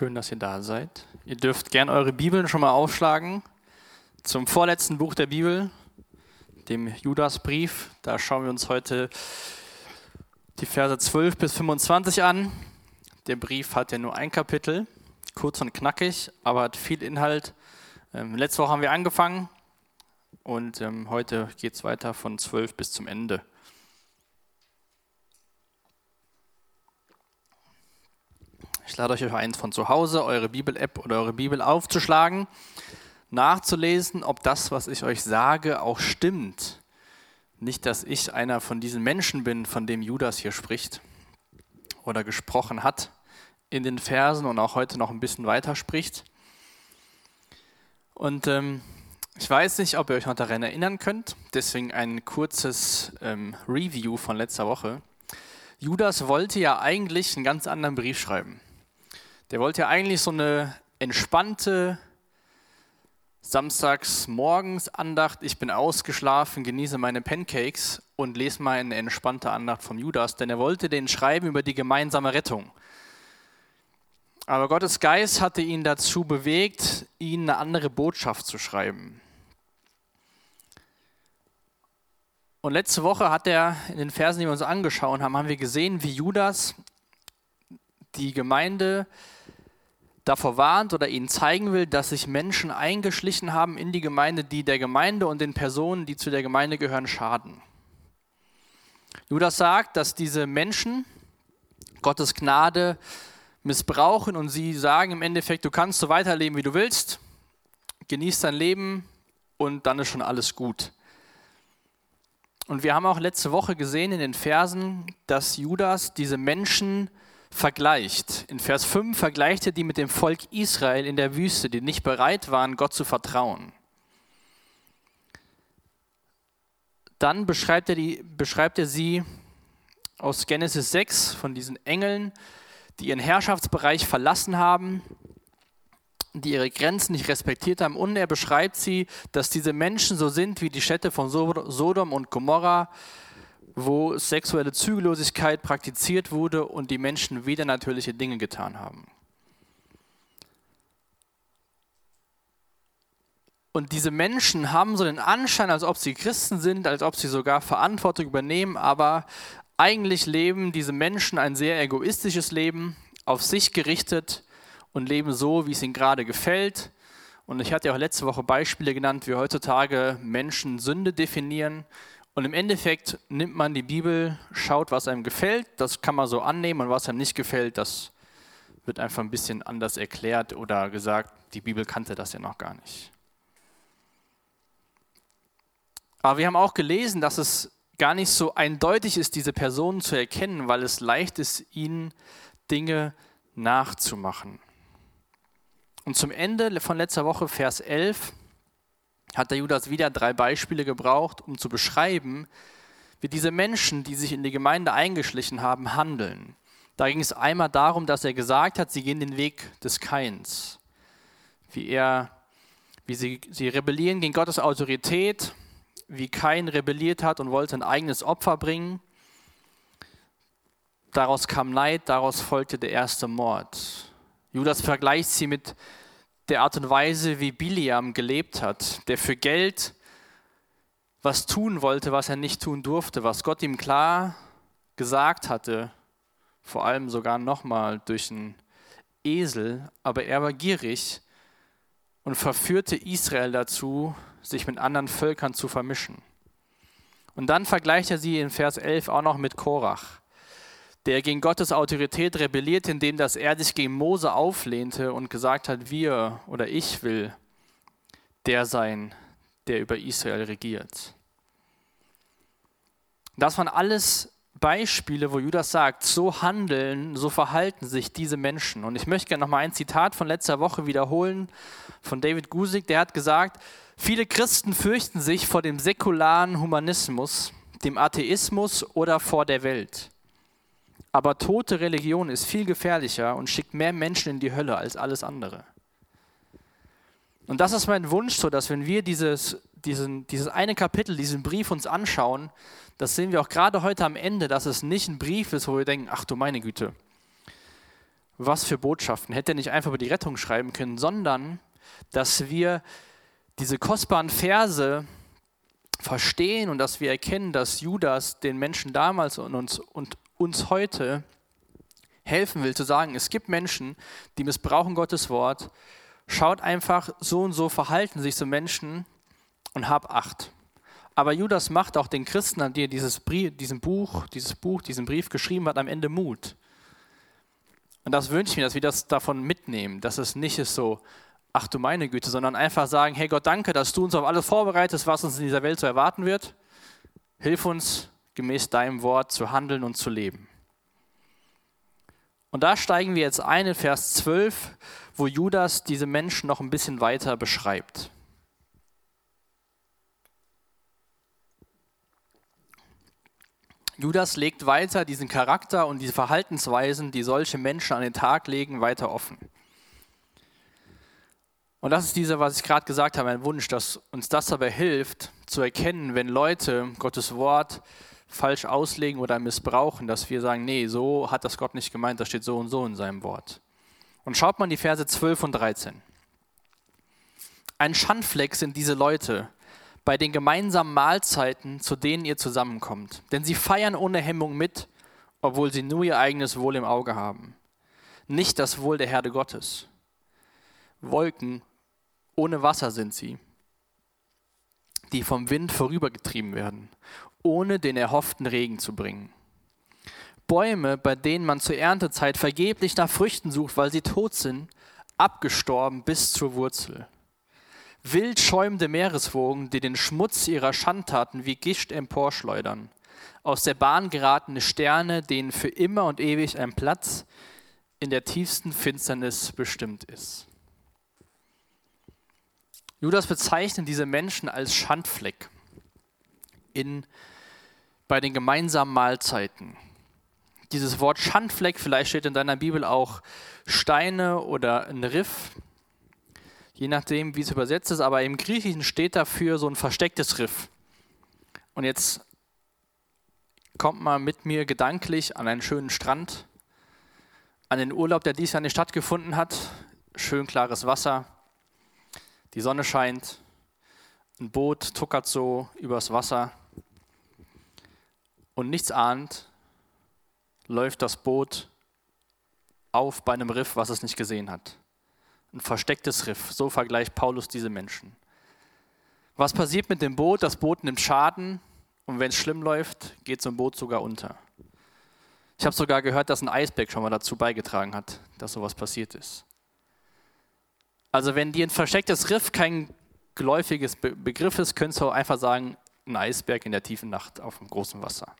Schön, dass ihr da seid. Ihr dürft gern eure Bibeln schon mal aufschlagen zum vorletzten Buch der Bibel, dem Judasbrief. Da schauen wir uns heute die Verse 12 bis 25 an. Der Brief hat ja nur ein Kapitel, kurz und knackig, aber hat viel Inhalt. Ähm, letzte Woche haben wir angefangen und ähm, heute geht es weiter von 12 bis zum Ende. Ich lade euch ein, von zu Hause eure Bibel-App oder eure Bibel aufzuschlagen, nachzulesen, ob das, was ich euch sage, auch stimmt. Nicht, dass ich einer von diesen Menschen bin, von dem Judas hier spricht oder gesprochen hat in den Versen und auch heute noch ein bisschen weiter spricht. Und ähm, ich weiß nicht, ob ihr euch noch daran erinnern könnt, deswegen ein kurzes ähm, Review von letzter Woche. Judas wollte ja eigentlich einen ganz anderen Brief schreiben. Der wollte ja eigentlich so eine entspannte Samstags morgens Andacht. Ich bin ausgeschlafen, genieße meine Pancakes und lese mal eine entspannte Andacht vom Judas, denn er wollte den schreiben über die gemeinsame Rettung. Aber Gottes Geist hatte ihn dazu bewegt, ihn eine andere Botschaft zu schreiben. Und letzte Woche hat er in den Versen, die wir uns angeschaut haben, haben wir gesehen, wie Judas die Gemeinde davor warnt oder ihnen zeigen will, dass sich Menschen eingeschlichen haben in die Gemeinde, die der Gemeinde und den Personen, die zu der Gemeinde gehören, schaden. Judas sagt, dass diese Menschen Gottes Gnade missbrauchen und sie sagen im Endeffekt, du kannst so weiterleben, wie du willst, genieß dein Leben und dann ist schon alles gut. Und wir haben auch letzte Woche gesehen in den Versen, dass Judas diese Menschen vergleicht. In Vers 5 vergleicht er die mit dem Volk Israel in der Wüste, die nicht bereit waren, Gott zu vertrauen. Dann beschreibt er, die, beschreibt er sie aus Genesis 6 von diesen Engeln, die ihren Herrschaftsbereich verlassen haben, die ihre Grenzen nicht respektiert haben. Und er beschreibt sie, dass diese Menschen so sind wie die Städte von Sodom und Gomorra, wo sexuelle Zügellosigkeit praktiziert wurde und die Menschen wieder natürliche Dinge getan haben. Und diese Menschen haben so den Anschein, als ob sie Christen sind, als ob sie sogar Verantwortung übernehmen, aber eigentlich leben diese Menschen ein sehr egoistisches Leben, auf sich gerichtet und leben so, wie es ihnen gerade gefällt. Und ich hatte ja auch letzte Woche Beispiele genannt, wie heutzutage Menschen Sünde definieren und im Endeffekt nimmt man die Bibel, schaut, was einem gefällt, das kann man so annehmen und was einem nicht gefällt, das wird einfach ein bisschen anders erklärt oder gesagt, die Bibel kannte das ja noch gar nicht. Aber wir haben auch gelesen, dass es gar nicht so eindeutig ist, diese Personen zu erkennen, weil es leicht ist, ihnen Dinge nachzumachen. Und zum Ende von letzter Woche, Vers 11, hat der Judas wieder drei Beispiele gebraucht, um zu beschreiben, wie diese Menschen, die sich in die Gemeinde eingeschlichen haben, handeln. Da ging es einmal darum, dass er gesagt hat, sie gehen den Weg des Keins. Wie er, wie sie, sie rebellieren gegen Gottes Autorität, wie Kain rebelliert hat und wollte ein eigenes Opfer bringen. Daraus kam Neid, daraus folgte der erste Mord. Judas vergleicht sie mit der Art und Weise, wie Biliam gelebt hat, der für Geld was tun wollte, was er nicht tun durfte, was Gott ihm klar gesagt hatte, vor allem sogar nochmal durch einen Esel, aber er war gierig und verführte Israel dazu, sich mit anderen Völkern zu vermischen. Und dann vergleicht er sie in Vers 11 auch noch mit Korach der gegen Gottes Autorität rebelliert, indem dass er sich gegen Mose auflehnte und gesagt hat, wir oder ich will der sein, der über Israel regiert. Das waren alles Beispiele, wo Judas sagt, so handeln, so verhalten sich diese Menschen. Und ich möchte gerne noch mal ein Zitat von letzter Woche wiederholen von David Gusik, der hat gesagt, viele Christen fürchten sich vor dem säkularen Humanismus, dem Atheismus oder vor der Welt. Aber tote Religion ist viel gefährlicher und schickt mehr Menschen in die Hölle als alles andere. Und das ist mein Wunsch, so dass wenn wir dieses, diesen, dieses eine Kapitel, diesen Brief uns anschauen, das sehen wir auch gerade heute am Ende, dass es nicht ein Brief ist, wo wir denken, ach du meine Güte, was für Botschaften. Hätte er nicht einfach über die Rettung schreiben können, sondern dass wir diese kostbaren Verse verstehen und dass wir erkennen, dass Judas den Menschen damals und uns, und uns heute helfen will, zu sagen, es gibt Menschen, die missbrauchen Gottes Wort. Schaut einfach, so und so verhalten sich so Menschen und hab Acht. Aber Judas macht auch den Christen, an die er dieses Brief, diesen Buch, dieses Buch, diesen Brief geschrieben hat, am Ende Mut. Und das wünsche ich mir, dass wir das davon mitnehmen, dass es nicht ist so, ach du meine Güte, sondern einfach sagen, hey Gott, danke, dass du uns auf alles vorbereitest, was uns in dieser Welt zu erwarten wird. Hilf uns, gemäß deinem Wort zu handeln und zu leben. Und da steigen wir jetzt ein in Vers 12, wo Judas diese Menschen noch ein bisschen weiter beschreibt. Judas legt weiter diesen Charakter und diese Verhaltensweisen, die solche Menschen an den Tag legen, weiter offen. Und das ist dieser, was ich gerade gesagt habe, ein Wunsch, dass uns das dabei hilft, zu erkennen, wenn Leute Gottes Wort falsch auslegen oder missbrauchen, dass wir sagen, nee, so hat das Gott nicht gemeint, das steht so und so in seinem Wort. Und schaut mal die Verse 12 und 13. Ein Schandfleck sind diese Leute, bei den gemeinsamen Mahlzeiten, zu denen ihr zusammenkommt. Denn sie feiern ohne Hemmung mit, obwohl sie nur ihr eigenes Wohl im Auge haben. Nicht das Wohl der Herde Gottes. Wolken ohne Wasser sind sie, die vom Wind vorübergetrieben werden, ohne den erhofften Regen zu bringen. Bäume, bei denen man zur Erntezeit vergeblich nach Früchten sucht, weil sie tot sind, abgestorben bis zur Wurzel wild schäumende Meereswogen, die den Schmutz ihrer Schandtaten wie Gischt emporschleudern, aus der Bahn geratene Sterne, denen für immer und ewig ein Platz in der tiefsten Finsternis bestimmt ist. Judas bezeichnet diese Menschen als Schandfleck in, bei den gemeinsamen Mahlzeiten. Dieses Wort Schandfleck, vielleicht steht in deiner Bibel auch Steine oder ein Riff, je nachdem, wie es übersetzt ist, aber im Griechischen steht dafür so ein verstecktes Riff. Und jetzt kommt mal mit mir gedanklich an einen schönen Strand, an den Urlaub, der dies Jahr nicht stattgefunden hat. Schön klares Wasser, die Sonne scheint, ein Boot tuckert so übers Wasser und nichts ahnt, läuft das Boot auf bei einem Riff, was es nicht gesehen hat. Ein verstecktes Riff. So vergleicht Paulus diese Menschen. Was passiert mit dem Boot? Das Boot nimmt Schaden und wenn es schlimm läuft, geht so ein Boot sogar unter. Ich habe sogar gehört, dass ein Eisberg schon mal dazu beigetragen hat, dass sowas passiert ist. Also wenn dir ein verstecktes Riff kein geläufiges Be Begriff ist, könntest du einfach sagen, ein Eisberg in der tiefen Nacht auf dem großen Wasser.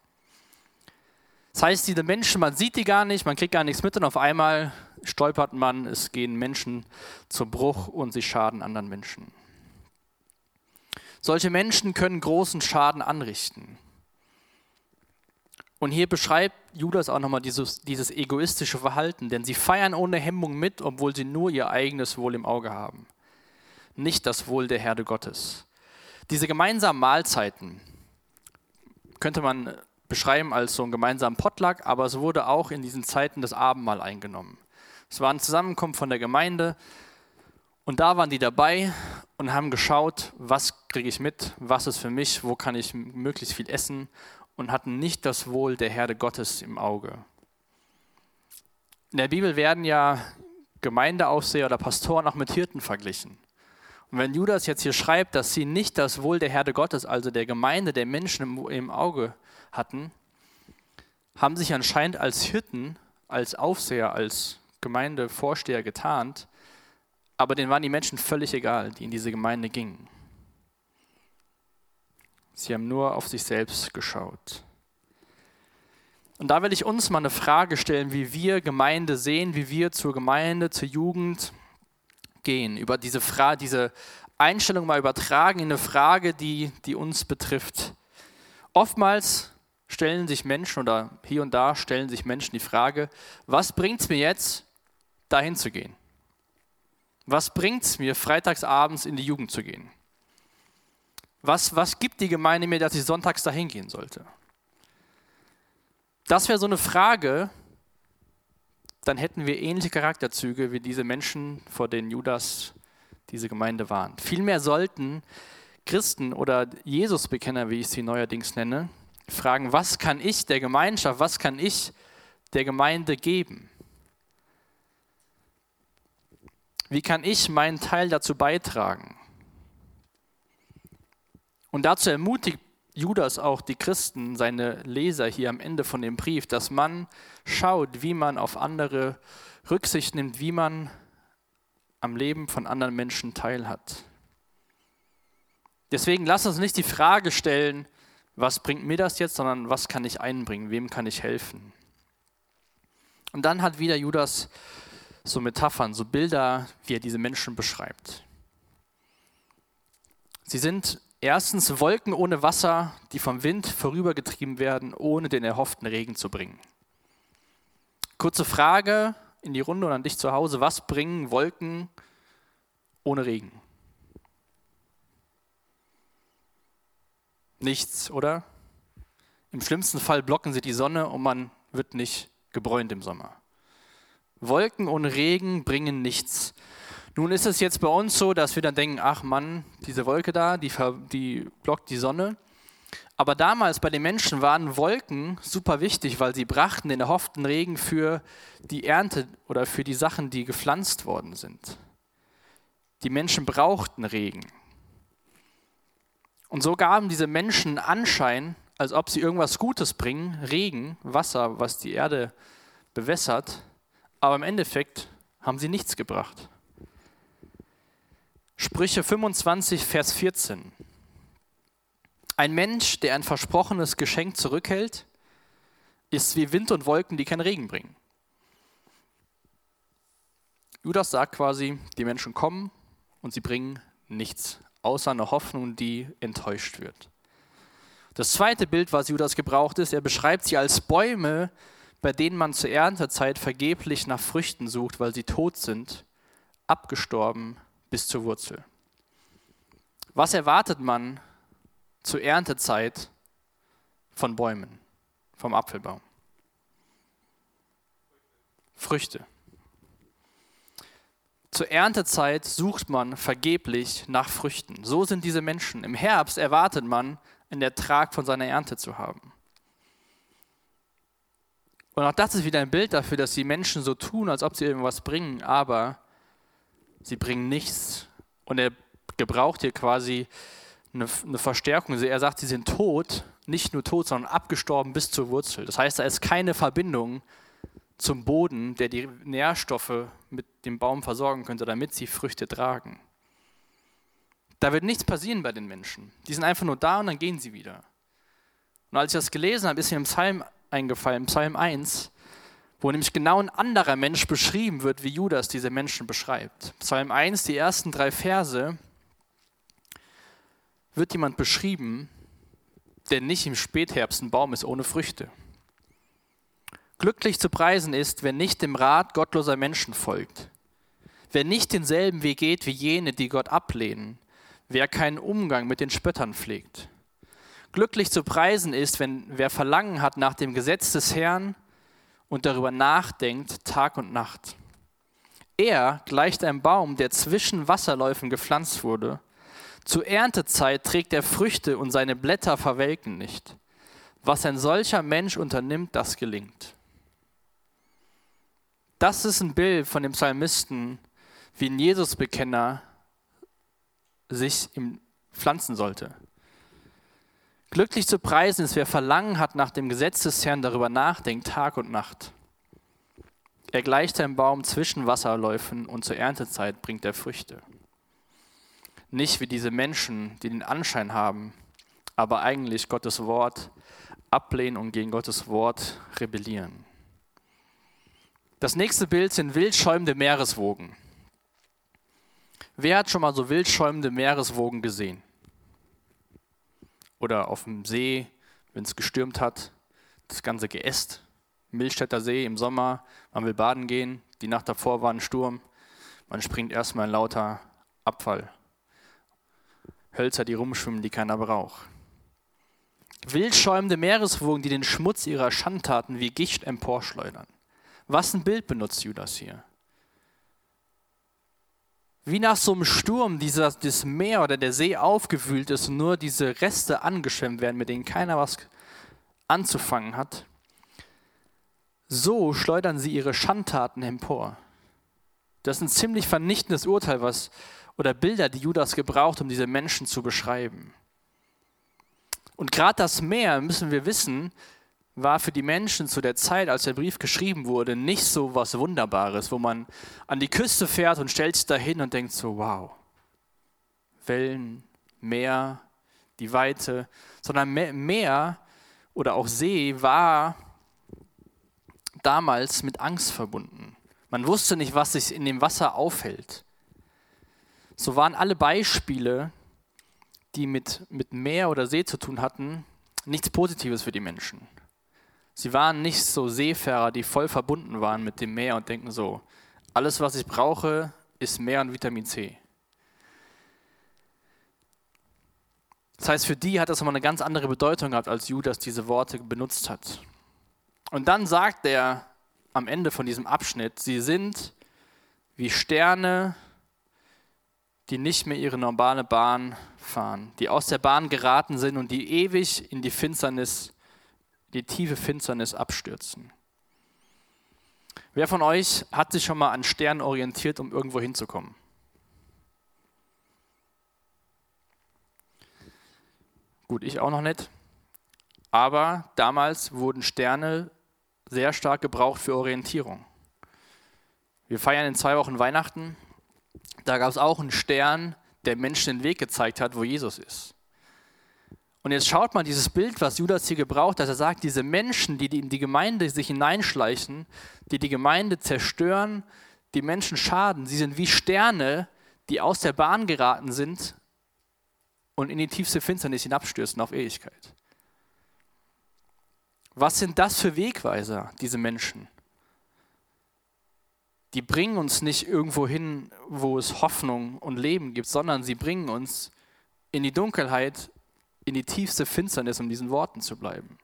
Das heißt, diese Menschen, man sieht die gar nicht, man kriegt gar nichts mit und auf einmal stolpert man, es gehen Menschen zum Bruch und sie schaden anderen Menschen. Solche Menschen können großen Schaden anrichten. Und hier beschreibt Judas auch nochmal dieses, dieses egoistische Verhalten, denn sie feiern ohne Hemmung mit, obwohl sie nur ihr eigenes Wohl im Auge haben, nicht das Wohl der Herde Gottes. Diese gemeinsamen Mahlzeiten könnte man beschreiben als so ein gemeinsamen Potluck, aber es wurde auch in diesen Zeiten das Abendmahl eingenommen. Es war ein Zusammenkommen von der Gemeinde und da waren die dabei und haben geschaut, was kriege ich mit, was ist für mich, wo kann ich möglichst viel essen und hatten nicht das Wohl der Herde Gottes im Auge. In der Bibel werden ja Gemeindeaufseher oder Pastoren auch mit Hirten verglichen. Und wenn Judas jetzt hier schreibt, dass sie nicht das Wohl der Herde Gottes, also der Gemeinde, der Menschen im, im Auge hatten, haben sich anscheinend als Hirten, als Aufseher, als Gemeindevorsteher getarnt, aber denen waren die Menschen völlig egal, die in diese Gemeinde gingen. Sie haben nur auf sich selbst geschaut. Und da will ich uns mal eine Frage stellen, wie wir Gemeinde sehen, wie wir zur Gemeinde, zur Jugend gehen. Über diese, Frage, diese Einstellung mal übertragen in eine Frage, die, die uns betrifft. Oftmals stellen sich Menschen oder hier und da stellen sich Menschen die Frage, was bringt es mir jetzt, dahin zu gehen? Was bringt es mir, freitagsabends in die Jugend zu gehen? Was, was gibt die Gemeinde mir, dass ich sonntags dahin gehen sollte? Das wäre so eine Frage, dann hätten wir ähnliche Charakterzüge wie diese Menschen, vor denen Judas diese Gemeinde warnt. Vielmehr sollten Christen oder Jesusbekenner, wie ich sie neuerdings nenne, fragen, was kann ich der Gemeinschaft, was kann ich der Gemeinde geben? Wie kann ich meinen Teil dazu beitragen? Und dazu ermutigt Judas auch die Christen, seine Leser hier am Ende von dem Brief, dass man schaut, wie man auf andere Rücksicht nimmt, wie man am Leben von anderen Menschen teilhat. Deswegen lass uns nicht die Frage stellen, was bringt mir das jetzt, sondern was kann ich einbringen, wem kann ich helfen. Und dann hat wieder Judas so Metaphern, so Bilder, wie er diese Menschen beschreibt. Sie sind erstens Wolken ohne Wasser, die vom Wind vorübergetrieben werden, ohne den erhofften Regen zu bringen. Kurze Frage in die Runde und an dich zu Hause. Was bringen Wolken ohne Regen? Nichts, oder? Im schlimmsten Fall blocken sie die Sonne und man wird nicht gebräunt im Sommer. Wolken ohne Regen bringen nichts. Nun ist es jetzt bei uns so, dass wir dann denken, ach Mann, diese Wolke da, die, die blockt die Sonne. Aber damals bei den Menschen waren Wolken super wichtig, weil sie brachten den erhofften Regen für die Ernte oder für die Sachen, die gepflanzt worden sind. Die Menschen brauchten Regen. Und so gaben diese Menschen Anschein, als ob sie irgendwas Gutes bringen, Regen, Wasser, was die Erde bewässert, aber im Endeffekt haben sie nichts gebracht. Sprüche 25, Vers 14. Ein Mensch, der ein versprochenes Geschenk zurückhält, ist wie Wind und Wolken, die keinen Regen bringen. Judas sagt quasi, die Menschen kommen und sie bringen nichts außer einer Hoffnung, die enttäuscht wird. Das zweite Bild, was Judas gebraucht ist, er beschreibt sie als Bäume, bei denen man zur Erntezeit vergeblich nach Früchten sucht, weil sie tot sind, abgestorben bis zur Wurzel. Was erwartet man zur Erntezeit von Bäumen, vom Apfelbaum? Früchte. Zur Erntezeit sucht man vergeblich nach Früchten. So sind diese Menschen. Im Herbst erwartet man, einen Ertrag von seiner Ernte zu haben. Und auch das ist wieder ein Bild dafür, dass die Menschen so tun, als ob sie irgendwas bringen, aber sie bringen nichts. Und er gebraucht hier quasi eine, eine Verstärkung. Er sagt, sie sind tot, nicht nur tot, sondern abgestorben bis zur Wurzel. Das heißt, da ist keine Verbindung zum Boden, der die Nährstoffe mit dem Baum versorgen könnte, damit sie Früchte tragen. Da wird nichts passieren bei den Menschen. Die sind einfach nur da und dann gehen sie wieder. Und als ich das gelesen habe, ist mir im Psalm eingefallen, Psalm 1, wo nämlich genau ein anderer Mensch beschrieben wird, wie Judas diese Menschen beschreibt. Psalm 1, die ersten drei Verse, wird jemand beschrieben, der nicht im Spätherbst ein Baum ist ohne Früchte. Glücklich zu preisen ist, wer nicht dem Rat gottloser Menschen folgt, wer nicht denselben Weg geht wie jene, die Gott ablehnen, wer keinen Umgang mit den Spöttern pflegt. Glücklich zu preisen ist, wenn wer Verlangen hat nach dem Gesetz des Herrn und darüber nachdenkt Tag und Nacht. Er gleicht einem Baum, der zwischen Wasserläufen gepflanzt wurde. Zur Erntezeit trägt er Früchte und seine Blätter verwelken nicht. Was ein solcher Mensch unternimmt, das gelingt. Das ist ein Bild von dem Psalmisten, wie ein Jesusbekenner sich pflanzen sollte. Glücklich zu preisen ist, wer Verlangen hat nach dem Gesetz des Herrn, darüber nachdenkt, Tag und Nacht. Er gleicht einem Baum zwischen Wasserläufen und zur Erntezeit bringt er Früchte. Nicht wie diese Menschen, die den Anschein haben, aber eigentlich Gottes Wort ablehnen und gegen Gottes Wort rebellieren. Das nächste Bild sind wildschäumende Meereswogen. Wer hat schon mal so wildschäumende Meereswogen gesehen? Oder auf dem See, wenn es gestürmt hat, das ganze Geäst. Milchstädter See im Sommer, man will baden gehen, die Nacht davor war ein Sturm, man springt erstmal in lauter Abfall. Hölzer, die rumschwimmen, die keiner braucht. Wildschäumende Meereswogen, die den Schmutz ihrer Schandtaten wie Gicht emporschleudern. Was ein Bild benutzt Judas hier? Wie nach so einem Sturm dieser, das Meer oder der See aufgewühlt ist und nur diese Reste angeschwemmt werden, mit denen keiner was anzufangen hat, so schleudern sie ihre Schandtaten empor. Das ist ein ziemlich vernichtendes Urteil, was oder Bilder, die Judas gebraucht, um diese Menschen zu beschreiben. Und gerade das Meer, müssen wir wissen, war für die Menschen zu der Zeit, als der Brief geschrieben wurde, nicht so was Wunderbares, wo man an die Küste fährt und stellt sich dahin und denkt so, wow, Wellen, Meer, die Weite, sondern Meer oder auch See war damals mit Angst verbunden. Man wusste nicht, was sich in dem Wasser aufhält. So waren alle Beispiele, die mit, mit Meer oder See zu tun hatten, nichts Positives für die Menschen. Sie waren nicht so Seefahrer, die voll verbunden waren mit dem Meer und denken so, alles, was ich brauche, ist Meer und Vitamin C. Das heißt, für die hat das nochmal eine ganz andere Bedeutung gehabt, als Judas diese Worte benutzt hat. Und dann sagt er am Ende von diesem Abschnitt, sie sind wie Sterne, die nicht mehr ihre normale Bahn fahren, die aus der Bahn geraten sind und die ewig in die Finsternis, die tiefe Finsternis abstürzen. Wer von euch hat sich schon mal an Sternen orientiert, um irgendwo hinzukommen? Gut, ich auch noch nicht. Aber damals wurden Sterne sehr stark gebraucht für Orientierung. Wir feiern in zwei Wochen Weihnachten. Da gab es auch einen Stern, der Menschen den Weg gezeigt hat, wo Jesus ist. Und jetzt schaut mal dieses Bild, was Judas hier gebraucht, dass er sagt, diese Menschen, die in die Gemeinde sich hineinschleichen, die die Gemeinde zerstören, die Menschen schaden, sie sind wie Sterne, die aus der Bahn geraten sind und in die tiefste Finsternis hinabstürzen auf Ewigkeit. Was sind das für Wegweiser, diese Menschen? Die bringen uns nicht irgendwo hin, wo es Hoffnung und Leben gibt, sondern sie bringen uns in die Dunkelheit, in die tiefste Finsternis, um diesen Worten zu bleiben.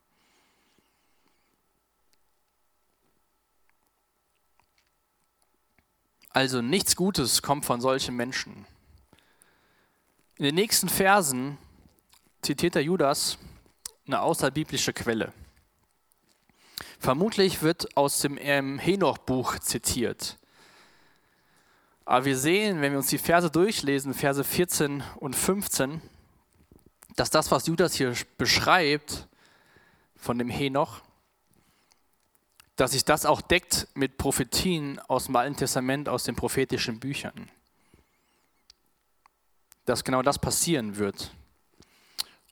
Also nichts Gutes kommt von solchen Menschen. In den nächsten Versen zitiert der Judas eine außerbiblische Quelle. Vermutlich wird aus dem Henoch-Buch zitiert. Aber wir sehen, wenn wir uns die Verse durchlesen, Verse 14 und 15, dass das, was Judas hier beschreibt von dem Henoch, dass sich das auch deckt mit Prophetien aus dem Alten Testament, aus den prophetischen Büchern. Dass genau das passieren wird.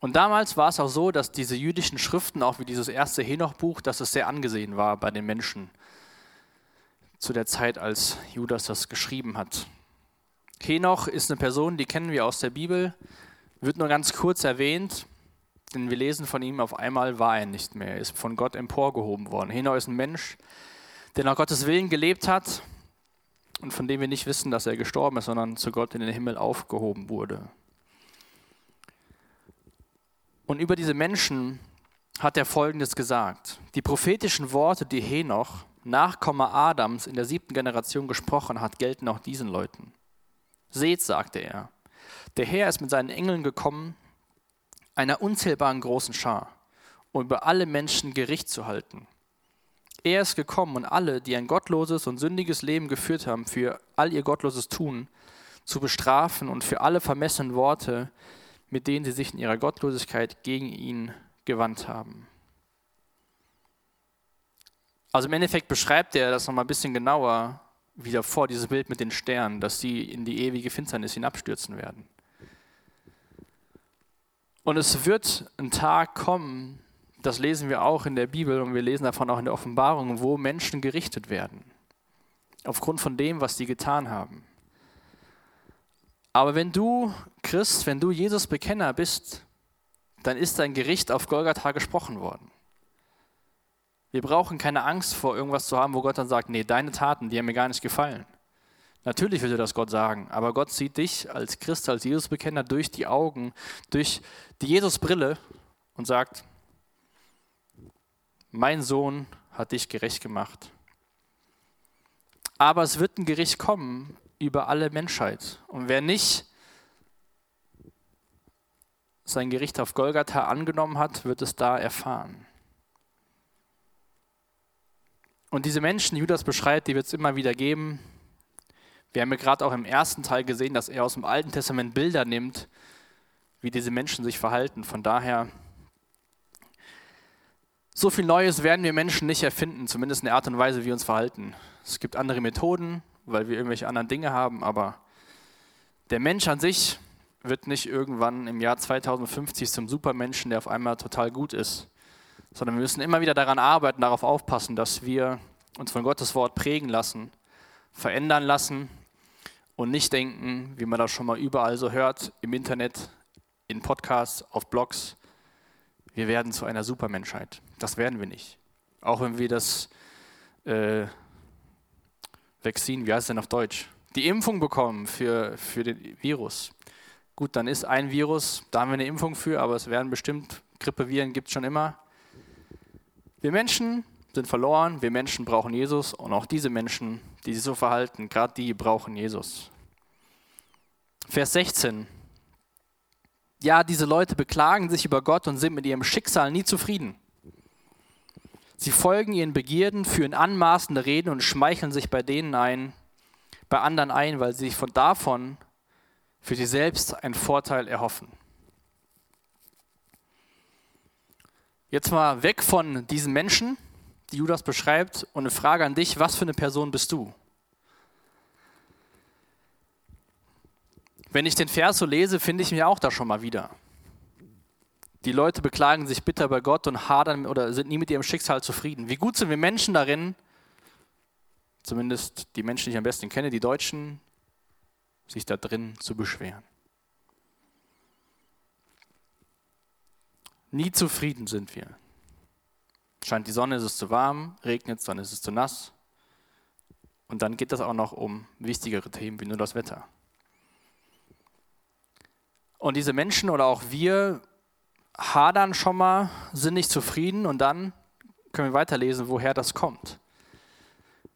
Und damals war es auch so, dass diese jüdischen Schriften, auch wie dieses erste Henoch-Buch, dass es sehr angesehen war bei den Menschen zu der Zeit, als Judas das geschrieben hat. Henoch ist eine Person, die kennen wir aus der Bibel, wird nur ganz kurz erwähnt, denn wir lesen von ihm, auf einmal war er nicht mehr, er ist von Gott emporgehoben worden. Henoch ist ein Mensch, der nach Gottes Willen gelebt hat und von dem wir nicht wissen, dass er gestorben ist, sondern zu Gott in den Himmel aufgehoben wurde. Und über diese Menschen hat er Folgendes gesagt. Die prophetischen Worte, die Henoch, Nachkomme Adams, in der siebten Generation gesprochen hat, gelten auch diesen Leuten. Seht, sagte er, der Herr ist mit seinen Engeln gekommen, einer unzählbaren großen Schar, um über alle Menschen Gericht zu halten. Er ist gekommen, und alle, die ein gottloses und sündiges Leben geführt haben, für all ihr gottloses Tun zu bestrafen und für alle vermessenen Worte, mit denen sie sich in ihrer Gottlosigkeit gegen ihn gewandt haben. Also im Endeffekt beschreibt er das nochmal ein bisschen genauer wieder vor, dieses Bild mit den Sternen, dass sie in die ewige Finsternis hinabstürzen werden. Und es wird ein Tag kommen, das lesen wir auch in der Bibel und wir lesen davon auch in der Offenbarung, wo Menschen gerichtet werden. Aufgrund von dem, was sie getan haben. Aber wenn du Christ, wenn du Jesus Bekenner bist, dann ist dein Gericht auf Golgatha gesprochen worden. Wir brauchen keine Angst vor irgendwas zu haben, wo Gott dann sagt, nee, deine Taten, die haben mir gar nicht gefallen. Natürlich würde das Gott sagen, aber Gott sieht dich als Christ, als Jesus-Bekenner durch die Augen, durch die Jesus-Brille und sagt, mein Sohn hat dich gerecht gemacht. Aber es wird ein Gericht kommen über alle Menschheit. Und wer nicht sein Gericht auf Golgatha angenommen hat, wird es da erfahren. Und diese Menschen, die Judas beschreibt, die wird es immer wieder geben. Wir haben ja gerade auch im ersten Teil gesehen, dass er aus dem Alten Testament Bilder nimmt, wie diese Menschen sich verhalten. Von daher, so viel Neues werden wir Menschen nicht erfinden, zumindest in der Art und Weise, wie wir uns verhalten. Es gibt andere Methoden, weil wir irgendwelche anderen Dinge haben, aber der Mensch an sich wird nicht irgendwann im Jahr 2050 zum Supermenschen, der auf einmal total gut ist, sondern wir müssen immer wieder daran arbeiten, darauf aufpassen, dass wir uns von Gottes Wort prägen lassen, verändern lassen und nicht denken, wie man das schon mal überall so hört, im Internet, in Podcasts, auf Blogs, wir werden zu einer Supermenschheit. Das werden wir nicht. Auch wenn wir das äh, Vaccin, wie heißt es denn auf Deutsch? Die Impfung bekommen für, für den Virus. Gut, dann ist ein Virus, da haben wir eine Impfung für, aber es werden bestimmt Grippeviren, gibt es schon immer. Wir Menschen sind verloren, wir Menschen brauchen Jesus und auch diese Menschen, die sich so verhalten, gerade die brauchen Jesus. Vers 16. Ja, diese Leute beklagen sich über Gott und sind mit ihrem Schicksal nie zufrieden. Sie folgen ihren Begierden, führen anmaßende Reden und schmeicheln sich bei denen ein, bei anderen ein, weil sie sich von davon für sich selbst einen Vorteil erhoffen. Jetzt mal weg von diesen Menschen, die Judas beschreibt, und eine Frage an dich, was für eine Person bist du? Wenn ich den Vers so lese, finde ich mich auch da schon mal wieder. Die Leute beklagen sich bitter bei Gott und hadern oder sind nie mit ihrem Schicksal zufrieden. Wie gut sind wir Menschen darin, zumindest die Menschen, die ich am besten kenne, die Deutschen, sich da drin zu beschweren. Nie zufrieden sind wir. Scheint die Sonne, ist es zu warm, regnet es, dann ist es zu nass. Und dann geht es auch noch um wichtigere Themen wie nur das Wetter. Und diese Menschen oder auch wir hadern schon mal, sind nicht zufrieden und dann können wir weiterlesen, woher das kommt.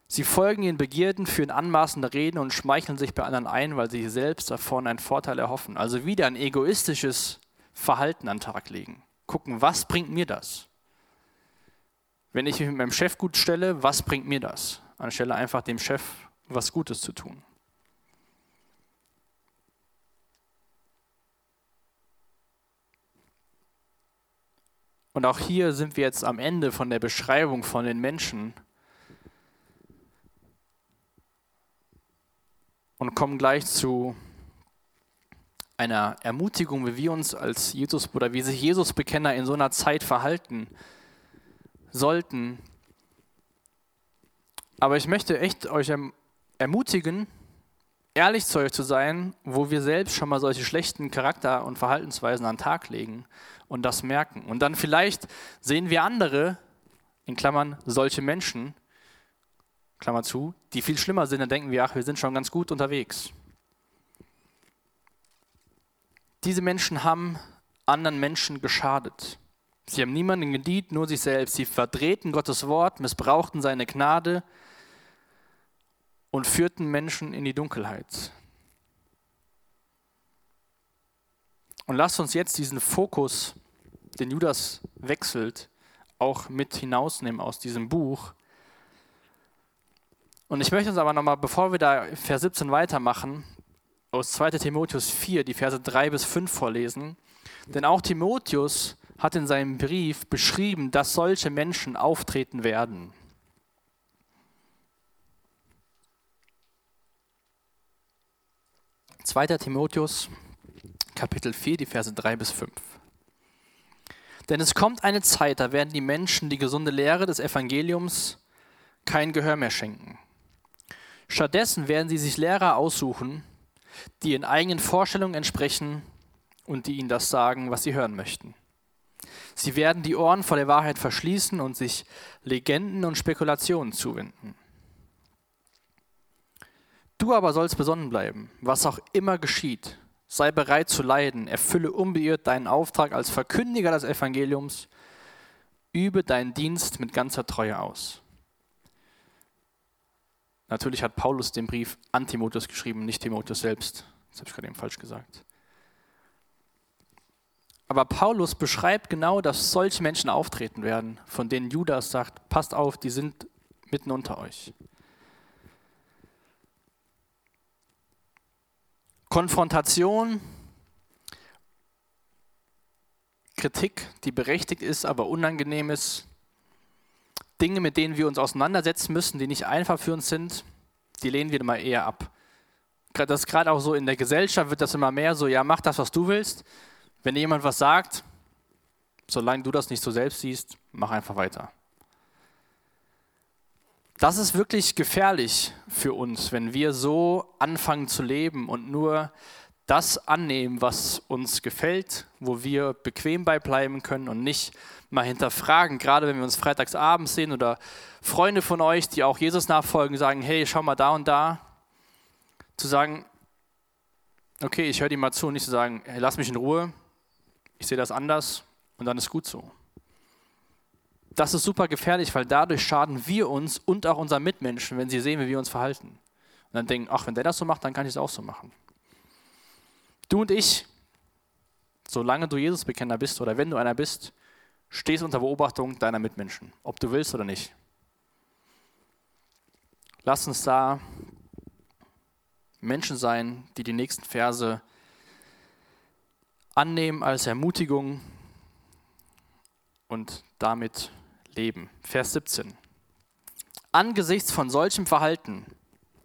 Sie folgen ihren Begierden, führen anmaßende Reden und schmeicheln sich bei anderen ein, weil sie selbst davon einen Vorteil erhoffen. Also wieder ein egoistisches Verhalten an den Tag legen. Gucken, was bringt mir das? Wenn ich mich mit meinem Chef gut stelle, was bringt mir das? Anstelle einfach dem Chef was Gutes zu tun. Und auch hier sind wir jetzt am Ende von der Beschreibung von den Menschen und kommen gleich zu einer Ermutigung, wie wir uns als Jesus oder wie sich Jesus-Bekenner in so einer Zeit verhalten sollten. Aber ich möchte echt euch ermutigen, ehrlich zu euch zu sein, wo wir selbst schon mal solche schlechten Charakter- und Verhaltensweisen an den Tag legen und das merken. Und dann vielleicht sehen wir andere, in Klammern solche Menschen, Klammer zu, die viel schlimmer sind, dann denken wir, ach, wir sind schon ganz gut unterwegs. Diese Menschen haben anderen Menschen geschadet. Sie haben niemanden gedient, nur sich selbst. Sie verdrehten Gottes Wort, missbrauchten seine Gnade und führten Menschen in die Dunkelheit. Und lasst uns jetzt diesen Fokus, den Judas wechselt, auch mit hinausnehmen aus diesem Buch. Und ich möchte uns aber nochmal, bevor wir da Vers 17 weitermachen, aus 2 Timotheus 4, die Verse 3 bis 5 vorlesen. Denn auch Timotheus hat in seinem Brief beschrieben, dass solche Menschen auftreten werden. 2. Timotheus, Kapitel 4, die Verse 3 bis 5. Denn es kommt eine Zeit, da werden die Menschen die gesunde Lehre des Evangeliums kein Gehör mehr schenken. Stattdessen werden sie sich Lehrer aussuchen, die ihren eigenen Vorstellungen entsprechen und die ihnen das sagen, was sie hören möchten. Sie werden die Ohren vor der Wahrheit verschließen und sich Legenden und Spekulationen zuwenden. Du aber sollst besonnen bleiben, was auch immer geschieht. Sei bereit zu leiden, erfülle unbeirrt deinen Auftrag als Verkündiger des Evangeliums, übe deinen Dienst mit ganzer Treue aus. Natürlich hat Paulus den Brief an Timotheus geschrieben, nicht Timotheus selbst. Das habe ich gerade eben falsch gesagt. Aber Paulus beschreibt genau, dass solche Menschen auftreten werden, von denen Judas sagt, passt auf, die sind mitten unter euch. Konfrontation, Kritik, die berechtigt ist, aber unangenehm ist, Dinge, mit denen wir uns auseinandersetzen müssen, die nicht einfach für uns sind, die lehnen wir mal eher ab. Das gerade auch so in der Gesellschaft wird das immer mehr so, ja, mach das, was du willst. Wenn dir jemand was sagt, solange du das nicht so selbst siehst, mach einfach weiter. Das ist wirklich gefährlich für uns, wenn wir so anfangen zu leben und nur das annehmen, was uns gefällt, wo wir bequem beibleiben können und nicht mal hinterfragen, gerade wenn wir uns freitags abends sehen oder Freunde von euch, die auch Jesus nachfolgen, sagen, hey, schau mal da und da, zu sagen, okay, ich höre dir mal zu und nicht zu sagen, hey, lass mich in Ruhe, ich sehe das anders und dann ist gut so das ist super gefährlich, weil dadurch schaden wir uns und auch unseren Mitmenschen, wenn sie sehen, wie wir uns verhalten. Und dann denken, ach, wenn der das so macht, dann kann ich es auch so machen. Du und ich, solange du Jesus-Bekenner bist oder wenn du einer bist, stehst unter Beobachtung deiner Mitmenschen, ob du willst oder nicht. Lass uns da Menschen sein, die die nächsten Verse annehmen als Ermutigung und damit leben. Vers 17. Angesichts von solchem Verhalten,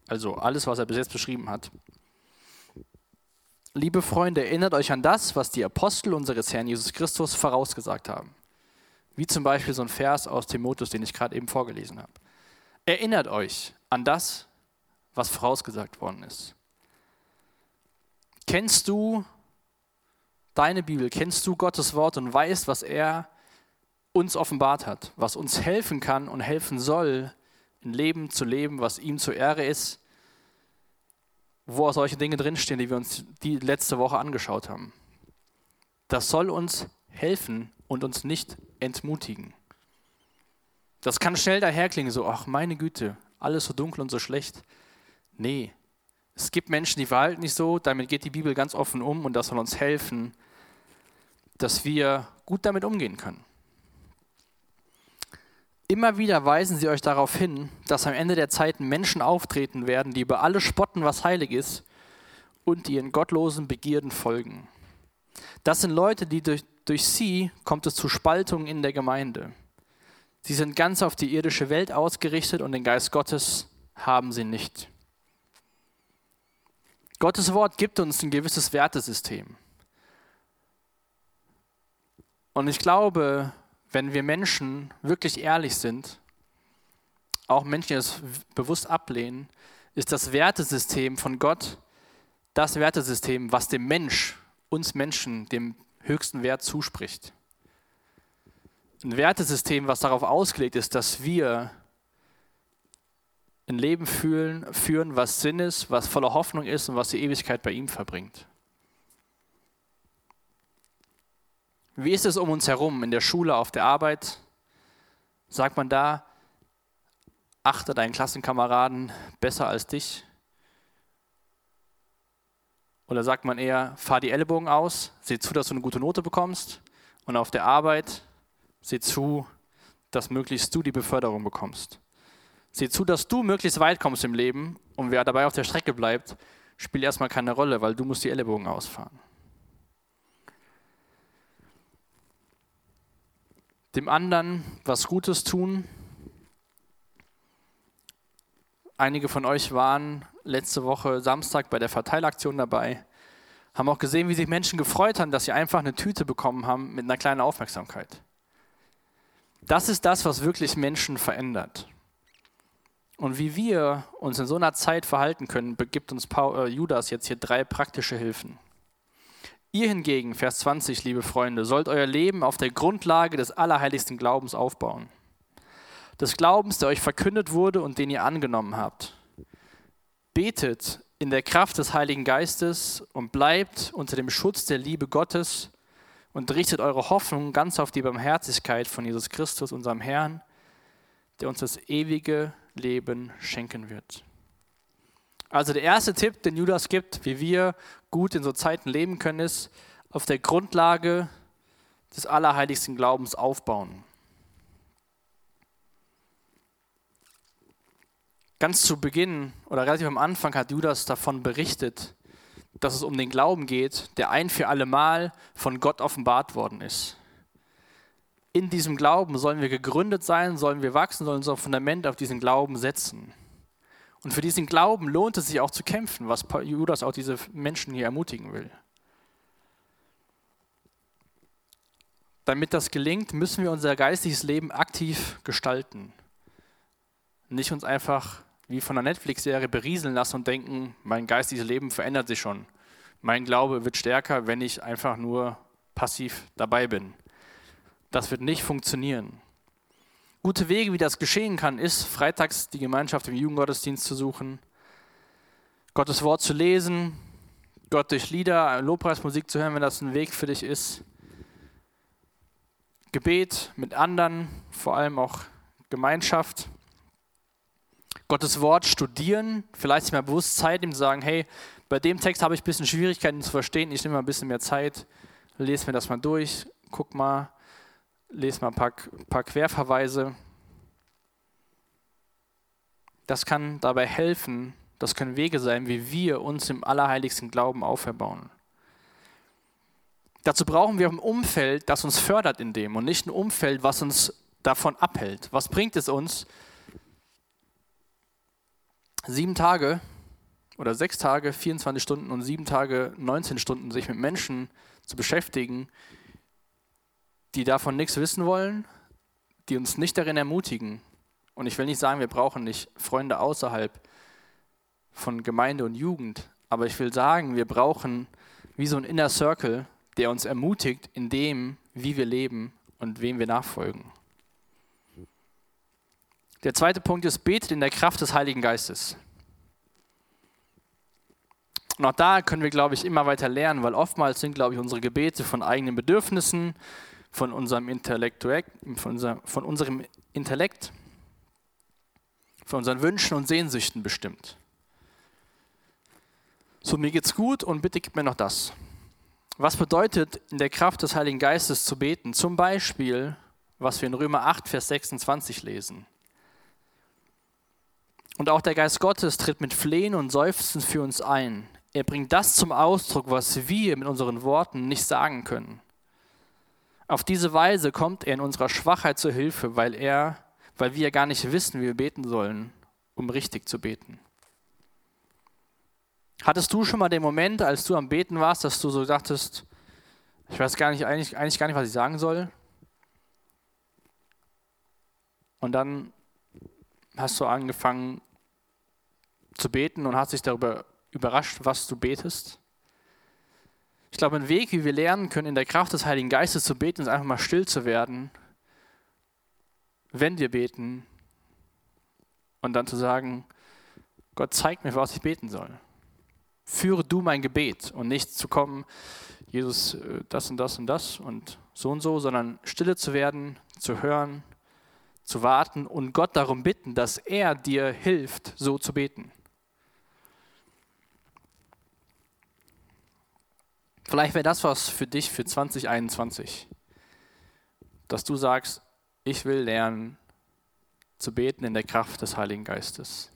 also alles, was er bis jetzt beschrieben hat, liebe Freunde, erinnert euch an das, was die Apostel unseres Herrn Jesus Christus vorausgesagt haben. Wie zum Beispiel so ein Vers aus Timotheus, den ich gerade eben vorgelesen habe. Erinnert euch an das, was vorausgesagt worden ist. Kennst du deine Bibel, kennst du Gottes Wort und weißt, was er uns offenbart hat, was uns helfen kann und helfen soll, ein Leben zu leben, was ihm zur Ehre ist, wo auch solche Dinge drinstehen, die wir uns die letzte Woche angeschaut haben. Das soll uns helfen und uns nicht entmutigen. Das kann schnell daherklingen, so, ach meine Güte, alles so dunkel und so schlecht. Nee, es gibt Menschen, die verhalten nicht so, damit geht die Bibel ganz offen um und das soll uns helfen, dass wir gut damit umgehen können. Immer wieder weisen sie euch darauf hin, dass am Ende der Zeiten Menschen auftreten werden, die über alles spotten, was heilig ist, und die ihren gottlosen Begierden folgen. Das sind Leute, die durch, durch sie kommt es zu Spaltungen in der Gemeinde. Sie sind ganz auf die irdische Welt ausgerichtet und den Geist Gottes haben sie nicht. Gottes Wort gibt uns ein gewisses Wertesystem. Und ich glaube, wenn wir Menschen wirklich ehrlich sind, auch Menschen, die das bewusst ablehnen, ist das Wertesystem von Gott das Wertesystem, was dem Mensch, uns Menschen, dem höchsten Wert zuspricht. Ein Wertesystem, was darauf ausgelegt ist, dass wir ein Leben fühlen, führen, was Sinn ist, was voller Hoffnung ist und was die Ewigkeit bei ihm verbringt. Wie ist es um uns herum, in der Schule, auf der Arbeit? Sagt man da, achte deinen Klassenkameraden besser als dich? Oder sagt man eher, fahr die Ellbogen aus, sieh zu, dass du eine gute Note bekommst und auf der Arbeit sieh zu, dass möglichst du die Beförderung bekommst. Sieh zu, dass du möglichst weit kommst im Leben und wer dabei auf der Strecke bleibt, spielt erstmal keine Rolle, weil du musst die Ellbogen ausfahren. Dem anderen was Gutes tun. Einige von euch waren letzte Woche Samstag bei der Verteilaktion dabei, haben auch gesehen, wie sich Menschen gefreut haben, dass sie einfach eine Tüte bekommen haben mit einer kleinen Aufmerksamkeit. Das ist das, was wirklich Menschen verändert. Und wie wir uns in so einer Zeit verhalten können, gibt uns äh, Judas jetzt hier drei praktische Hilfen. Ihr hingegen, Vers 20, liebe Freunde, sollt euer Leben auf der Grundlage des allerheiligsten Glaubens aufbauen. Des Glaubens, der euch verkündet wurde und den ihr angenommen habt. Betet in der Kraft des Heiligen Geistes und bleibt unter dem Schutz der Liebe Gottes und richtet eure Hoffnung ganz auf die Barmherzigkeit von Jesus Christus, unserem Herrn, der uns das ewige Leben schenken wird. Also der erste Tipp, den Judas gibt, wie wir gut in so Zeiten leben können, ist auf der Grundlage des allerheiligsten Glaubens aufbauen. Ganz zu Beginn oder relativ am Anfang hat Judas davon berichtet, dass es um den Glauben geht, der ein für alle Mal von Gott offenbart worden ist. In diesem Glauben sollen wir gegründet sein, sollen wir wachsen, sollen unser Fundament auf diesen Glauben setzen. Und für diesen Glauben lohnt es sich auch zu kämpfen, was Judas auch diese Menschen hier ermutigen will. Damit das gelingt, müssen wir unser geistiges Leben aktiv gestalten. Nicht uns einfach wie von einer Netflix-Serie berieseln lassen und denken, mein geistiges Leben verändert sich schon. Mein Glaube wird stärker, wenn ich einfach nur passiv dabei bin. Das wird nicht funktionieren. Gute Wege, wie das geschehen kann, ist, freitags die Gemeinschaft im Jugendgottesdienst zu suchen, Gottes Wort zu lesen, Gott durch Lieder, Lobpreismusik zu hören, wenn das ein Weg für dich ist. Gebet mit anderen, vor allem auch Gemeinschaft. Gottes Wort studieren, vielleicht mal bewusst Zeit nehmen, sagen, hey, bei dem Text habe ich ein bisschen Schwierigkeiten zu verstehen, ich nehme mal ein bisschen mehr Zeit, lese mir das mal durch, guck mal, lese mal ein paar, paar Querverweise. Das kann dabei helfen, das können Wege sein, wie wir uns im allerheiligsten Glauben auferbauen. Dazu brauchen wir ein Umfeld, das uns fördert in dem und nicht ein Umfeld, was uns davon abhält. Was bringt es uns, sieben Tage oder sechs Tage, 24 Stunden und sieben Tage, 19 Stunden sich mit Menschen zu beschäftigen, die davon nichts wissen wollen, die uns nicht darin ermutigen. Und ich will nicht sagen, wir brauchen nicht Freunde außerhalb von Gemeinde und Jugend, aber ich will sagen, wir brauchen wie so ein Inner Circle, der uns ermutigt in dem, wie wir leben und wem wir nachfolgen. Der zweite Punkt ist, betet in der Kraft des Heiligen Geistes. Und auch da können wir, glaube ich, immer weiter lernen, weil oftmals sind, glaube ich, unsere Gebete von eigenen Bedürfnissen, von unserem, unser, von unserem Intellekt, von unseren Wünschen und Sehnsüchten bestimmt. So, mir geht's gut und bitte gib mir noch das. Was bedeutet in der Kraft des Heiligen Geistes zu beten? Zum Beispiel, was wir in Römer 8, Vers 26 lesen. Und auch der Geist Gottes tritt mit Flehen und Seufzen für uns ein. Er bringt das zum Ausdruck, was wir mit unseren Worten nicht sagen können. Auf diese Weise kommt er in unserer Schwachheit zur Hilfe, weil, er, weil wir gar nicht wissen, wie wir beten sollen, um richtig zu beten. Hattest du schon mal den Moment, als du am Beten warst, dass du so dachtest, ich weiß gar nicht, eigentlich, eigentlich gar nicht, was ich sagen soll? Und dann hast du angefangen zu beten und hast dich darüber überrascht, was du betest? Ich glaube, ein Weg, wie wir lernen können, in der Kraft des Heiligen Geistes zu beten, ist einfach mal still zu werden, wenn wir beten und dann zu sagen, Gott zeigt mir, was ich beten soll. Führe du mein Gebet und nicht zu kommen, Jesus, äh, das und das und das und so und so, sondern stille zu werden, zu hören, zu warten und Gott darum bitten, dass er dir hilft, so zu beten. Vielleicht wäre das was für dich für 2021, dass du sagst, ich will lernen zu beten in der Kraft des Heiligen Geistes.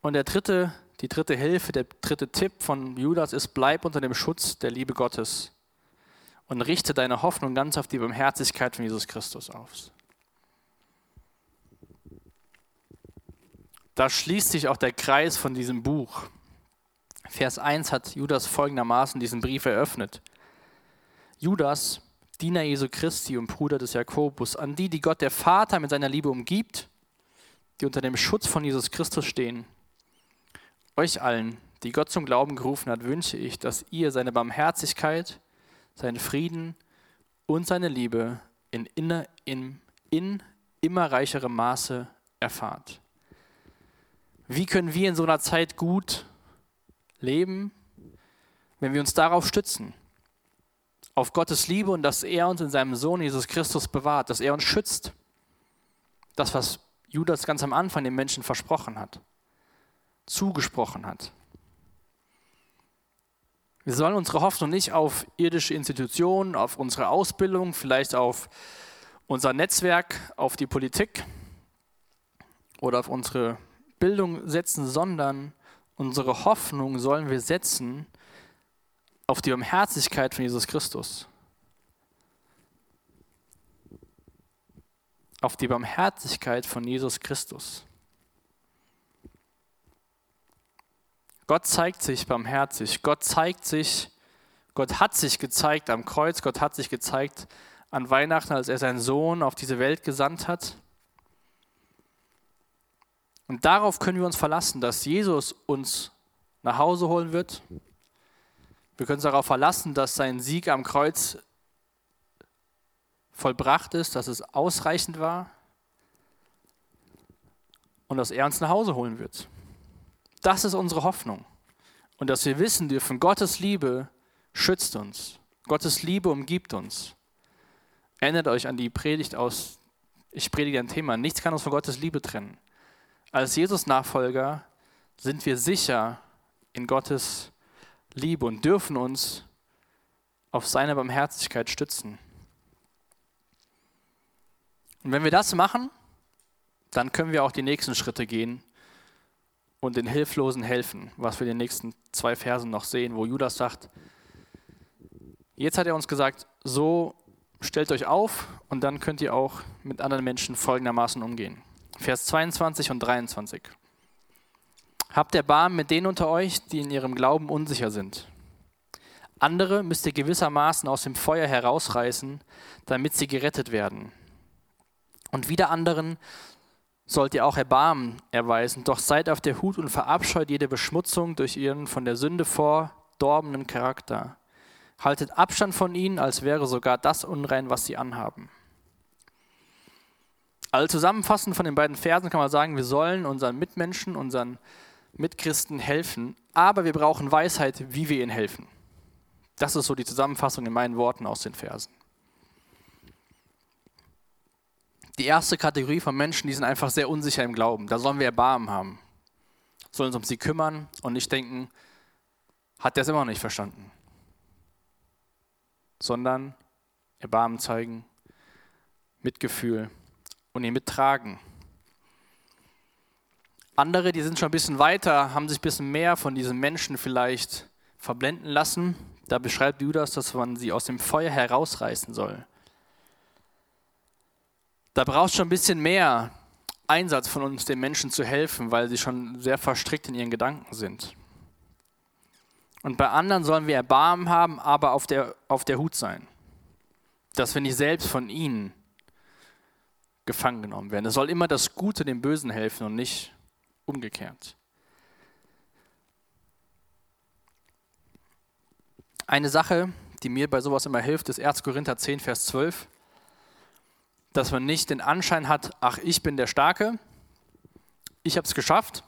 Und der dritte, die dritte Hilfe, der dritte Tipp von Judas ist, bleib unter dem Schutz der Liebe Gottes und richte deine Hoffnung ganz auf die Barmherzigkeit von Jesus Christus aus. Da schließt sich auch der Kreis von diesem Buch. Vers 1 hat Judas folgendermaßen diesen Brief eröffnet. Judas, Diener Jesu Christi und Bruder des Jakobus, an die, die Gott der Vater mit seiner Liebe umgibt, die unter dem Schutz von Jesus Christus stehen. Euch allen, die Gott zum Glauben gerufen hat, wünsche ich, dass ihr seine Barmherzigkeit, seinen Frieden und seine Liebe in, inner, in, in immer reicherem Maße erfahrt. Wie können wir in so einer Zeit gut leben, wenn wir uns darauf stützen. Auf Gottes Liebe und dass er uns in seinem Sohn Jesus Christus bewahrt, dass er uns schützt. Das, was Judas ganz am Anfang den Menschen versprochen hat. zugesprochen hat. Wir sollen unsere Hoffnung nicht auf irdische Institutionen, auf unsere Ausbildung, vielleicht auf unser Netzwerk, auf die Politik oder auf unsere Bildung setzen, sondern unsere Hoffnung sollen wir setzen auf die Barmherzigkeit von Jesus Christus. Auf die Barmherzigkeit von Jesus Christus. Gott zeigt sich barmherzig. Gott zeigt sich, Gott hat sich gezeigt am Kreuz. Gott hat sich gezeigt an Weihnachten, als er seinen Sohn auf diese Welt gesandt hat. Und darauf können wir uns verlassen, dass Jesus uns nach Hause holen wird. Wir können uns darauf verlassen, dass sein Sieg am Kreuz vollbracht ist, dass es ausreichend war und dass er uns nach Hause holen wird. Das ist unsere Hoffnung. Und dass wir wissen dürfen, Gottes Liebe schützt uns. Gottes Liebe umgibt uns. Erinnert euch an die Predigt aus, ich predige ein Thema, nichts kann uns von Gottes Liebe trennen. Als Jesus-Nachfolger sind wir sicher in Gottes Liebe und dürfen uns auf seine Barmherzigkeit stützen. Und wenn wir das machen, dann können wir auch die nächsten Schritte gehen und den Hilflosen helfen, was wir in den nächsten zwei Versen noch sehen, wo Judas sagt, jetzt hat er uns gesagt, so stellt euch auf und dann könnt ihr auch mit anderen Menschen folgendermaßen umgehen. Vers 22 und 23. Habt Erbarmen mit denen unter euch, die in ihrem Glauben unsicher sind. Andere müsst ihr gewissermaßen aus dem Feuer herausreißen, damit sie gerettet werden. Und wieder anderen sollt ihr auch Erbarmen erweisen, doch seid auf der Hut und verabscheut jede Beschmutzung durch ihren von der Sünde vordorbenen Charakter. Haltet Abstand von ihnen, als wäre sogar das unrein, was sie anhaben. Also zusammenfassend von den beiden Versen kann man sagen, wir sollen unseren Mitmenschen, unseren Mitchristen helfen, aber wir brauchen Weisheit, wie wir ihnen helfen. Das ist so die Zusammenfassung in meinen Worten aus den Versen. Die erste Kategorie von Menschen, die sind einfach sehr unsicher im Glauben. Da sollen wir Erbarmen haben. Sollen uns um sie kümmern und nicht denken, hat der es immer noch nicht verstanden. Sondern Erbarmen zeigen, Mitgefühl und ihn mittragen. Andere, die sind schon ein bisschen weiter, haben sich ein bisschen mehr von diesen Menschen vielleicht verblenden lassen. Da beschreibt Judas, dass man sie aus dem Feuer herausreißen soll. Da braucht es schon ein bisschen mehr Einsatz von uns, den Menschen zu helfen, weil sie schon sehr verstrickt in ihren Gedanken sind. Und bei anderen sollen wir Erbarmen haben, aber auf der, auf der Hut sein. Dass wir nicht selbst von ihnen gefangen genommen werden. Es soll immer das Gute dem Bösen helfen und nicht umgekehrt. Eine Sache, die mir bei sowas immer hilft, ist 1. Korinther 10, Vers 12 dass man nicht den Anschein hat, ach, ich bin der Starke, ich habe es geschafft.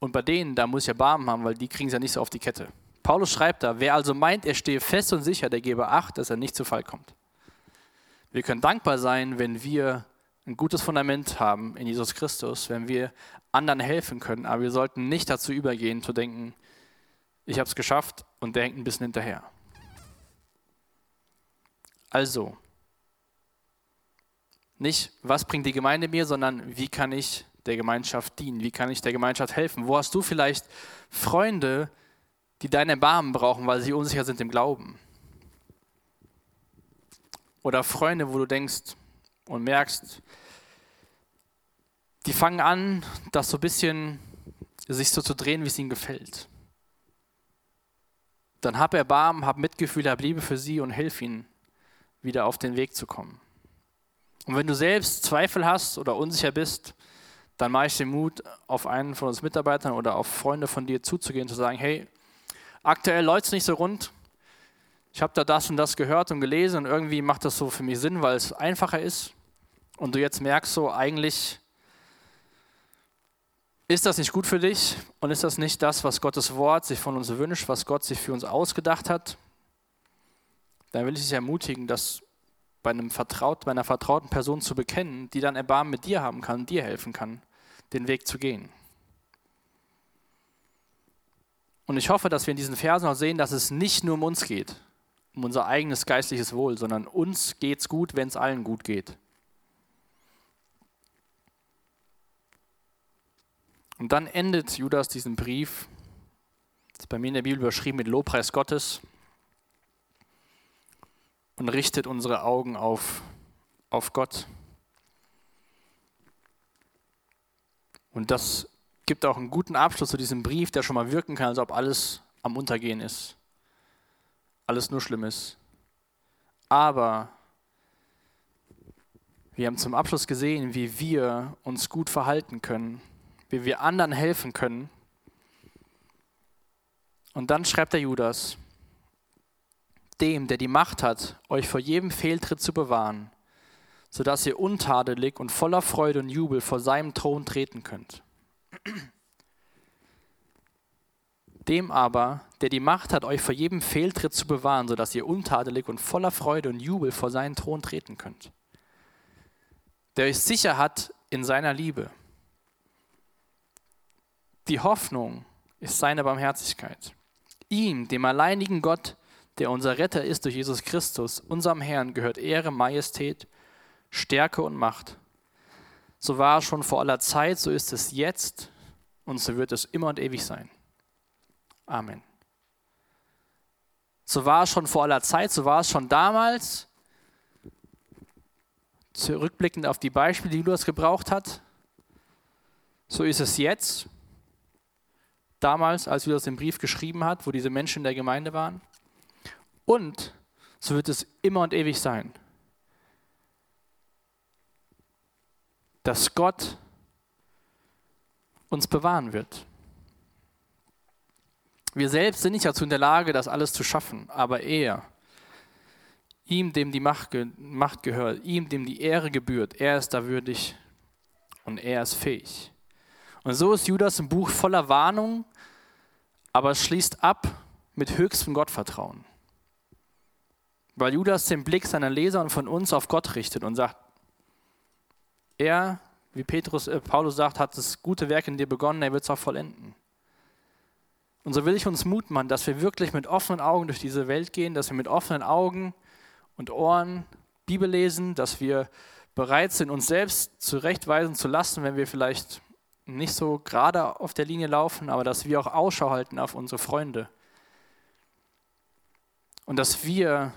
Und bei denen, da muss ich Erbarmen haben, weil die kriegen es ja nicht so auf die Kette. Paulus schreibt da, wer also meint, er stehe fest und sicher, der gebe Acht, dass er nicht zu Fall kommt. Wir können dankbar sein, wenn wir ein gutes Fundament haben in Jesus Christus, wenn wir anderen helfen können, aber wir sollten nicht dazu übergehen, zu denken, ich habe es geschafft und der hängt ein bisschen hinterher. Also, nicht, was bringt die Gemeinde mir, sondern wie kann ich der Gemeinschaft dienen? Wie kann ich der Gemeinschaft helfen? Wo hast du vielleicht Freunde, die deine Erbarmen brauchen, weil sie unsicher sind im Glauben? Oder Freunde, wo du denkst und merkst, die fangen an, das so ein bisschen sich so zu drehen, wie es ihnen gefällt. Dann hab Erbarmen, hab Mitgefühl, hab Liebe für sie und hilf ihnen, wieder auf den Weg zu kommen. Und wenn du selbst Zweifel hast oder unsicher bist, dann mache ich den Mut, auf einen von uns Mitarbeitern oder auf Freunde von dir zuzugehen, zu sagen, hey, aktuell läuft es nicht so rund. Ich habe da das und das gehört und gelesen und irgendwie macht das so für mich Sinn, weil es einfacher ist. Und du jetzt merkst so, eigentlich ist das nicht gut für dich und ist das nicht das, was Gottes Wort sich von uns wünscht, was Gott sich für uns ausgedacht hat, dann will ich dich ermutigen, dass bei, einem vertraut, bei einer vertrauten Person zu bekennen, die dann Erbarmen mit dir haben kann, dir helfen kann, den Weg zu gehen. Und ich hoffe, dass wir in diesen Versen auch sehen, dass es nicht nur um uns geht, um unser eigenes geistliches Wohl, sondern uns geht es gut, wenn es allen gut geht. Und dann endet Judas diesen Brief, das ist bei mir in der Bibel überschrieben mit Lobpreis Gottes, und richtet unsere Augen auf, auf Gott. Und das gibt auch einen guten Abschluss zu diesem Brief, der schon mal wirken kann, als ob alles am Untergehen ist. Alles nur schlimm ist. Aber wir haben zum Abschluss gesehen, wie wir uns gut verhalten können, wie wir anderen helfen können. Und dann schreibt der Judas, dem, der die Macht hat, euch vor jedem Fehltritt zu bewahren, sodass ihr untadelig und voller Freude und Jubel vor seinem Thron treten könnt. Dem aber, der die Macht hat, euch vor jedem Fehltritt zu bewahren, sodass ihr untadelig und voller Freude und Jubel vor seinen Thron treten könnt. Der euch sicher hat in seiner Liebe. Die Hoffnung ist seine Barmherzigkeit. Ihm, dem alleinigen Gott, der unser Retter ist durch Jesus Christus, unserem Herrn, gehört Ehre, Majestät, Stärke und Macht. So war es schon vor aller Zeit, so ist es jetzt und so wird es immer und ewig sein. Amen. So war es schon vor aller Zeit, so war es schon damals, zurückblickend auf die Beispiele, die Lukas gebraucht hat. So ist es jetzt, damals, als Judas den Brief geschrieben hat, wo diese Menschen in der Gemeinde waren. Und so wird es immer und ewig sein. Dass Gott uns bewahren wird. Wir selbst sind nicht dazu in der Lage, das alles zu schaffen, aber er, ihm, dem die Macht, Macht gehört, ihm, dem die Ehre gebührt, er ist da würdig und er ist fähig. Und so ist Judas ein Buch voller Warnung, aber es schließt ab mit höchstem Gottvertrauen. Weil Judas den Blick seiner Leser und von uns auf Gott richtet und sagt, er, wie Petrus, äh, Paulus sagt, hat das gute Werk in dir begonnen, er wird es auch vollenden. Und so will ich uns Mut machen, dass wir wirklich mit offenen Augen durch diese Welt gehen, dass wir mit offenen Augen und Ohren Bibel lesen, dass wir bereit sind, uns selbst zurechtweisen zu lassen, wenn wir vielleicht nicht so gerade auf der Linie laufen, aber dass wir auch Ausschau halten auf unsere Freunde. Und dass wir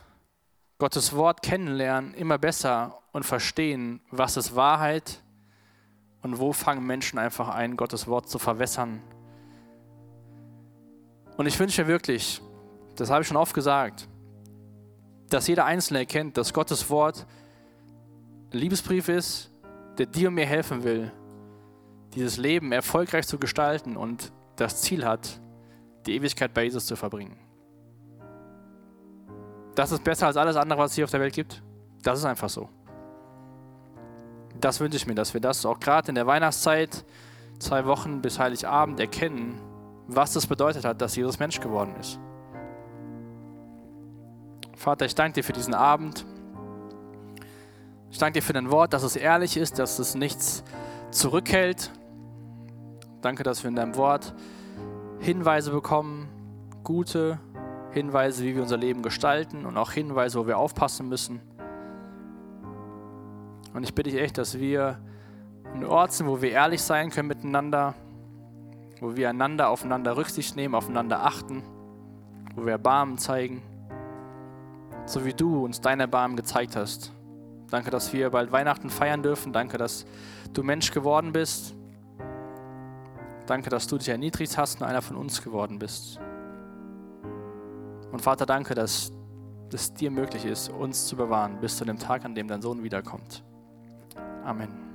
Gottes Wort kennenlernen, immer besser und verstehen, was ist Wahrheit und wo fangen Menschen einfach ein, Gottes Wort zu verwässern und ich wünsche mir wirklich, das habe ich schon oft gesagt, dass jeder Einzelne erkennt, dass Gottes Wort ein Liebesbrief ist, der dir und mir helfen will, dieses Leben erfolgreich zu gestalten und das Ziel hat, die Ewigkeit bei Jesus zu verbringen. Das ist besser als alles andere, was es hier auf der Welt gibt. Das ist einfach so. Das wünsche ich mir, dass wir das auch gerade in der Weihnachtszeit, zwei Wochen bis Heiligabend erkennen was das bedeutet hat, dass Jesus Mensch geworden ist. Vater, ich danke dir für diesen Abend. Ich danke dir für dein Wort, dass es ehrlich ist, dass es nichts zurückhält. Danke, dass wir in deinem Wort Hinweise bekommen, gute Hinweise, wie wir unser Leben gestalten und auch Hinweise, wo wir aufpassen müssen. Und ich bitte dich echt, dass wir Ort sind, wo wir ehrlich sein können miteinander, wo wir einander aufeinander Rücksicht nehmen, aufeinander achten, wo wir Erbarmen zeigen, so wie du uns dein Erbarmen gezeigt hast. Danke, dass wir bald Weihnachten feiern dürfen. Danke, dass du Mensch geworden bist. Danke, dass du dich erniedrigt hast und einer von uns geworden bist. Und Vater, danke, dass es dir möglich ist, uns zu bewahren bis zu dem Tag, an dem dein Sohn wiederkommt. Amen.